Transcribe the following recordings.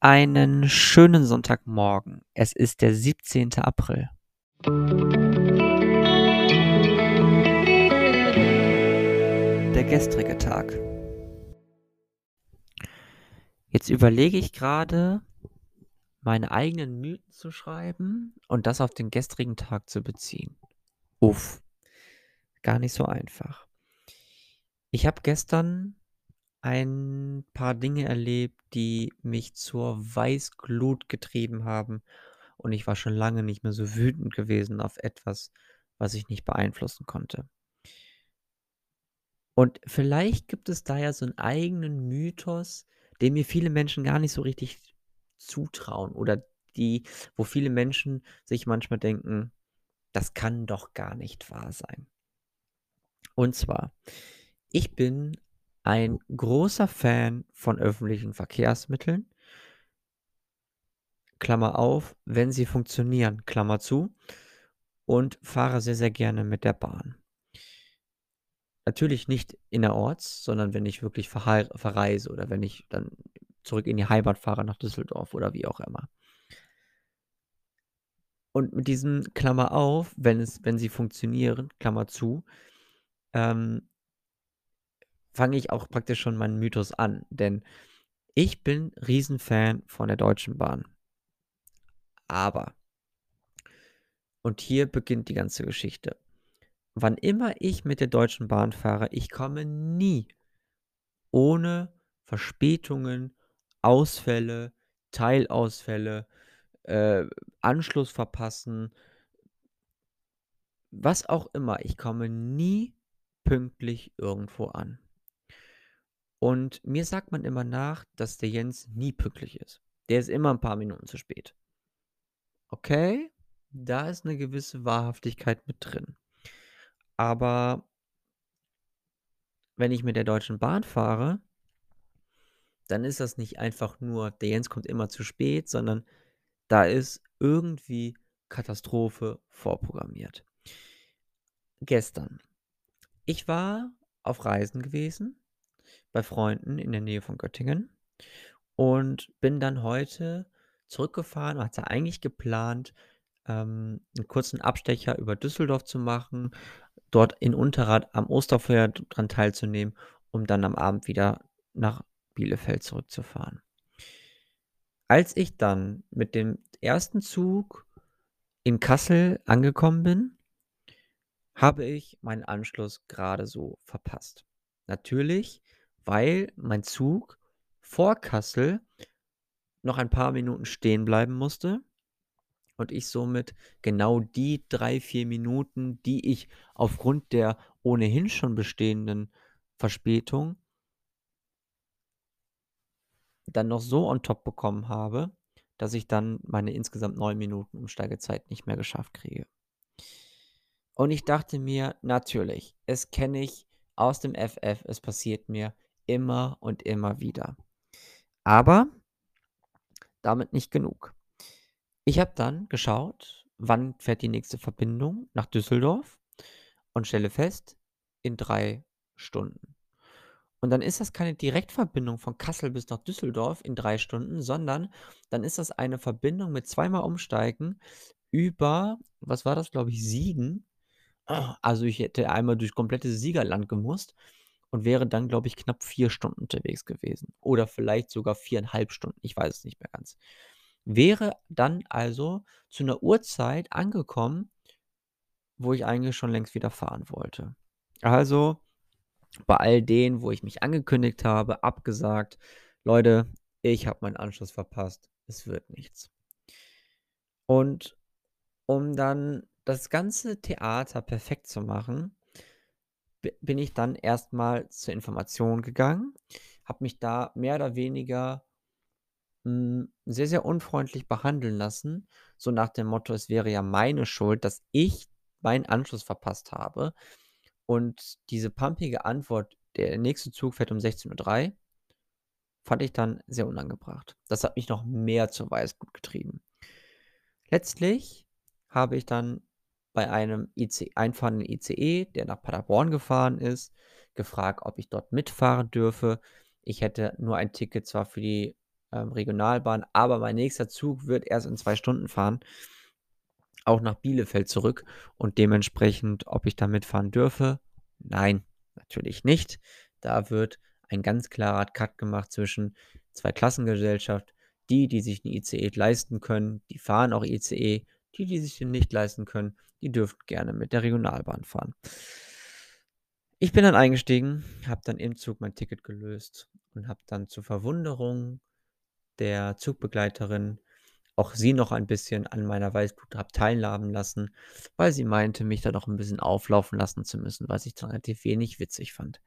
Einen schönen Sonntagmorgen. Es ist der 17. April. Der gestrige Tag. Jetzt überlege ich gerade, meine eigenen Mythen zu schreiben und das auf den gestrigen Tag zu beziehen. Uff, gar nicht so einfach. Ich habe gestern ein paar Dinge erlebt, die mich zur Weißglut getrieben haben und ich war schon lange nicht mehr so wütend gewesen auf etwas, was ich nicht beeinflussen konnte. Und vielleicht gibt es da ja so einen eigenen Mythos, den mir viele Menschen gar nicht so richtig zutrauen oder die, wo viele Menschen sich manchmal denken, das kann doch gar nicht wahr sein. Und zwar, ich bin ein großer Fan von öffentlichen Verkehrsmitteln. Klammer auf, wenn sie funktionieren, Klammer zu. Und fahre sehr, sehr gerne mit der Bahn. Natürlich nicht innerorts, sondern wenn ich wirklich verreise oder wenn ich dann zurück in die Heimat fahre nach Düsseldorf oder wie auch immer. Und mit diesem Klammer auf, wenn es, wenn sie funktionieren, Klammer zu, ähm, fange ich auch praktisch schon meinen Mythos an, denn ich bin Riesenfan von der Deutschen Bahn. Aber, und hier beginnt die ganze Geschichte. Wann immer ich mit der Deutschen Bahn fahre, ich komme nie ohne Verspätungen, Ausfälle, Teilausfälle, äh, Anschluss verpassen, was auch immer. Ich komme nie pünktlich irgendwo an. Und mir sagt man immer nach, dass der Jens nie pünktlich ist. Der ist immer ein paar Minuten zu spät. Okay, da ist eine gewisse Wahrhaftigkeit mit drin. Aber wenn ich mit der Deutschen Bahn fahre, dann ist das nicht einfach nur, der Jens kommt immer zu spät, sondern da ist irgendwie Katastrophe vorprogrammiert. Gestern. Ich war auf Reisen gewesen bei Freunden in der Nähe von Göttingen und bin dann heute zurückgefahren hatte eigentlich geplant, ähm, einen kurzen Abstecher über Düsseldorf zu machen, dort in Unterrad am Osterfeuer dran teilzunehmen, um dann am Abend wieder nach Bielefeld zurückzufahren. Als ich dann mit dem ersten Zug in Kassel angekommen bin, habe ich meinen Anschluss gerade so verpasst. Natürlich weil mein Zug vor Kassel noch ein paar Minuten stehen bleiben musste und ich somit genau die drei, vier Minuten, die ich aufgrund der ohnehin schon bestehenden Verspätung dann noch so on top bekommen habe, dass ich dann meine insgesamt neun Minuten Umsteigezeit nicht mehr geschafft kriege. Und ich dachte mir, natürlich, es kenne ich aus dem FF, es passiert mir immer und immer wieder. Aber damit nicht genug. Ich habe dann geschaut, wann fährt die nächste Verbindung nach Düsseldorf und stelle fest, in drei Stunden. Und dann ist das keine Direktverbindung von Kassel bis nach Düsseldorf in drei Stunden, sondern dann ist das eine Verbindung mit zweimal Umsteigen über, was war das, glaube ich, Siegen. Also ich hätte einmal durch komplette Siegerland gemusst und wäre dann, glaube ich, knapp vier Stunden unterwegs gewesen. Oder vielleicht sogar viereinhalb Stunden, ich weiß es nicht mehr ganz. Wäre dann also zu einer Uhrzeit angekommen, wo ich eigentlich schon längst wieder fahren wollte. Also bei all denen, wo ich mich angekündigt habe, abgesagt, Leute, ich habe meinen Anschluss verpasst, es wird nichts. Und um dann das ganze Theater perfekt zu machen, bin ich dann erstmal zur Information gegangen, habe mich da mehr oder weniger hm, sehr, sehr unfreundlich behandeln lassen, so nach dem Motto, es wäre ja meine Schuld, dass ich meinen Anschluss verpasst habe. Und diese pumpige Antwort, der nächste Zug fährt um 16:03 Uhr, fand ich dann sehr unangebracht. Das hat mich noch mehr zur Weißglut getrieben. Letztlich habe ich dann bei einem IC einfahrenden ICE, der nach Paderborn gefahren ist, gefragt, ob ich dort mitfahren dürfe. Ich hätte nur ein Ticket zwar für die ähm, Regionalbahn, aber mein nächster Zug wird erst in 2 Stunden fahren, auch nach Bielefeld zurück und dementsprechend, ob ich da mitfahren dürfe? Nein, natürlich nicht. Da wird ein ganz klarer Cut gemacht zwischen Zweiklassengesellschaft. Die, die sich 'n ICE leisten können, die fahren auch ICE. Die, die sich den nicht leisten können, die dürfen gerne mit der Regionalbahn fahren. Ich bin dann eingestiegen, habe dann im Zug mein Ticket gelöst und habe dann zur Verwunderung der Zugbegleiterin auch sie noch ein bisschen an meiner Weißblut habe teilhaben lassen, weil sie meinte, mich da noch 'n bisschen auflaufen lassen zu müssen, was ich dann relativ wenig witzig fand.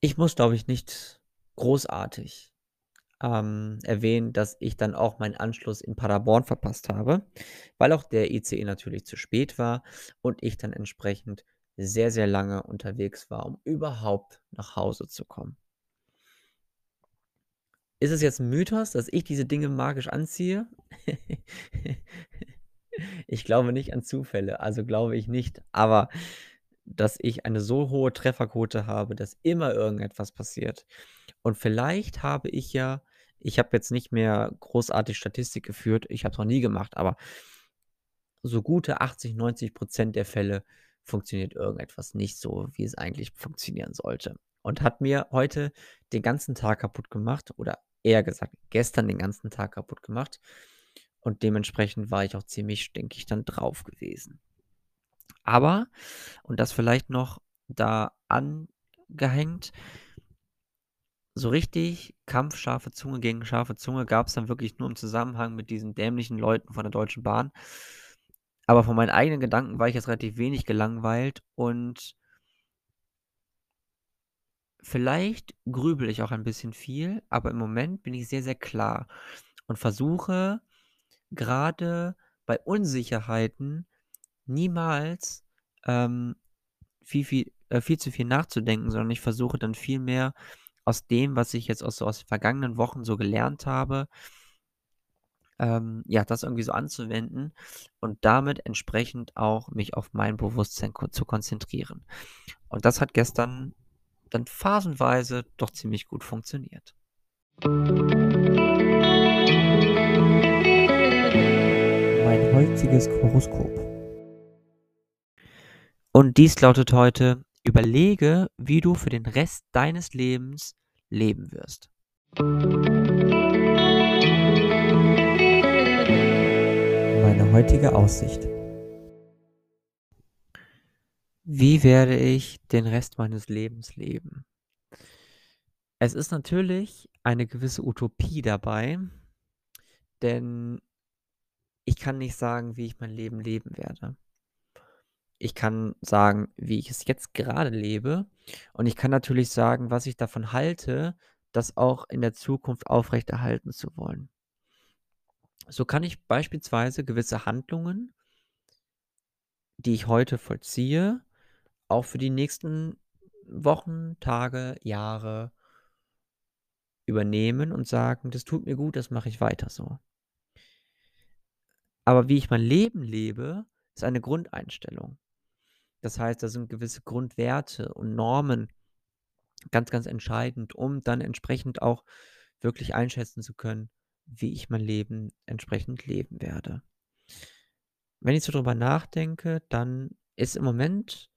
Ich muss, glaube ich, nicht großartig, ähm, erwähnen, dass ich dann auch meinen Anschluss in Paderborn verpasst habe, weil auch der ICE natürlich zu spät war und ich dann entsprechend sehr, sehr lange unterwegs war, um überhaupt nach Hause zu kommen. Ist es jetzt 'n Mythos, dass ich diese Dinge magisch anziehe? Ich glaube nicht an Zufälle, also glaube ich nicht, aber dass ich eine so hohe Trefferquote habe, dass immer irgendetwas passiert. Und vielleicht habe ich ja ich habe jetzt nicht mehr großartig Statistik geführt, ich habe es noch nie gemacht, aber so gute 80, 90 % der Fälle funktioniert irgendetwas nicht so, wie es eigentlich funktionieren sollte und hat mir heute den ganzen Tag kaputtgemacht oder eher gesagt, gestern den ganzen Tag kaputtgemacht und dementsprechend war ich auch ziemlich stinkig dann drauf gewesen. Aber und das vielleicht noch da angehängt so richtig kampfscharfe Zunge gegen scharfe Zunge gab's dann wirklich nur im Zusammenhang mit diesen dämlichen Leuten von der Deutschen Bahn. Aber von meinen eigenen Gedanken war ich jetzt relativ wenig gelangweilt und vielleicht grübele ich auch ein bisschen viel, aber im Moment bin ich sehr, sehr klar und versuche grade bei Unsicherheiten niemals, ähm, viel, viel äh, viel zu viel nachzudenken, sondern ich versuche dann viel mehr aus dem, was ich jetzt aus so aus den vergangenen Wochen so gelernt habe ähm, ja, das irgendwie so anzuwenden und damit entsprechend auch mich auf mein Bewusstsein ko zu konzentrieren. Und das hat gestern dann phasenweise doch ziemlich gut funktioniert. Mein heutiges Horoskop. Und dies lautet heute: Überlege, wie du für den Rest deines Lebens leben wirst. Meine heutige Aussicht. Wie werde ich den Rest meines Lebens leben? Es ist natürlich eine gewisse Utopie dabei, denn ich kann nicht sagen, wie ich mein Leben leben werde. Ich kann sagen, wie ich es jetzt gerade lebe und ich kann natürlich sagen, was ich davon halte, das auch in der Zukunft aufrechterhalten zu wollen. So kann ich beispielsweise gewisse Handlungen die ich heute vollziehe, auch für die nächsten Wochen, Tage, Jahre übernehmen und sagen: „Das tut mir gut, das mache ich weiter so.“ Aber wie ich mein Leben lebe, ist eine Grundeinstellung. Das heißt, da sind gewisse Grundwerte und Normen ganz, ganz entscheidend, um dann entsprechend auch wirklich einschätzen zu können, wie ich mein Leben entsprechend leben werde. Wenn ich so drüber nachdenke, dann ist im Moment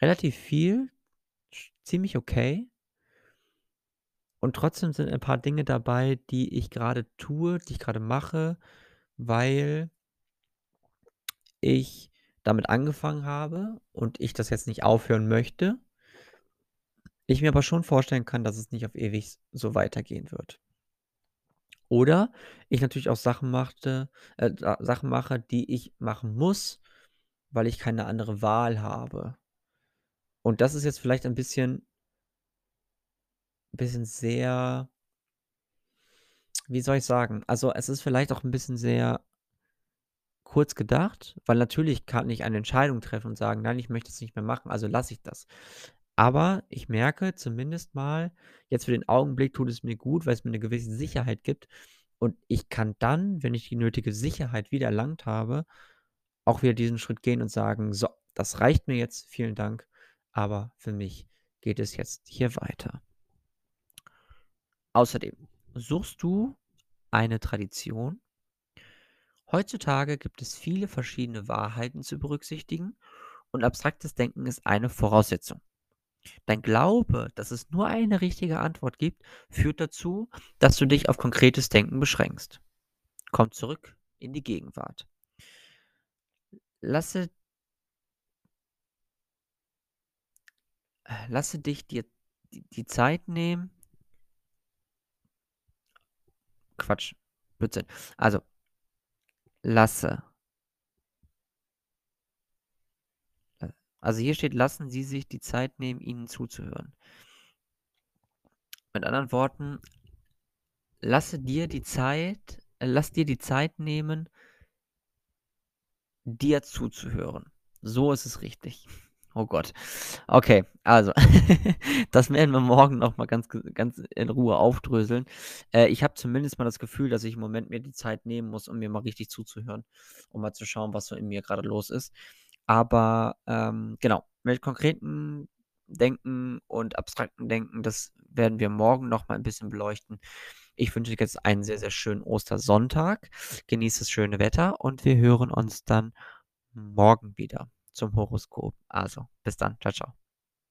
relativ viel ziemlich okay. Und trotzdem sind ein paar Dinge dabei, die ich grade tue, die ich grade mache, weil ich damit angefangen habe und ich das jetzt nicht aufhören möchte. Ich mir aber schon vorstellen kann, dass es nicht auf ewig so weitergehen wird. Oder ich natürlich auch Sachen machte äh, Sa Sachen mache, die ich machen muss, weil ich keine andere Wahl habe. Und das ist jetzt vielleicht ein bisschen bisschen sehr wie soll ich sagen? Also, es ist vielleicht auch 'n bisschen sehr kurz gedacht, weil natürlich kann ich eine Entscheidung treffen und sagen: „Nein, ich möchte es nicht mehr machen, also lasse ich das.“ Aber ich merke zumindest mal, jetzt für den Augenblick tut es mir gut, weil's mir 'ne gewisse Sicherheit gibt. Und ich kann dann, wenn ich die nötige Sicherheit wieder erlangt habe, auch wieder diesen Schritt gehen und sagen: „So, das reicht mir jetzt, vielen Dank, aber für mich geht es jetzt hier weiter.“ Außerdem Suchst du eine Tradition? Heutzutage gibt es viele verschiedene Wahrheiten zu berücksichtigen und abstraktes Denken ist eine Voraussetzung. Dein Glaube, dass es nur eine richtige Antwort gibt, führt dazu, dass du dich auf konkretes Denken beschränkst. Komm zurück in die Gegenwart. Lasse äh, lasse dich dir die die Zeit nehmen Quatsch, Blödsinn. Also lasse also hier steht: „Lassen Sie sich die Zeit nehmen, ihnen zuzuhören.“ Mit anderen Worten lasse dir die Zeit äh, lass dir die Zeit nehmen dir zuzuhören. So ist es richtig. Oh Gott. Okay, also, das werden wir morgen noch mal ganz ganz in Ruhe aufdröseln. Äh, ich habe zumindest mal das Gefühl, dass ich im Moment mir die Zeit nehmen muss, um mir mal richtig zuzuhören, um mal zu schauen, was so in mir grade los ist. Aber, ähm, genau, mit konkreten Denken und abstrakten Denken, das werden wir morgen noch mal 'n bisschen beleuchten. Ich wünsche dir jetzt einen sehr, sehr schönen Ostersonntag. Genieß das schöne Wetter und wir hören uns dann morgen wieder zum Horoskop. Also, bis dann. Tschau, tschau.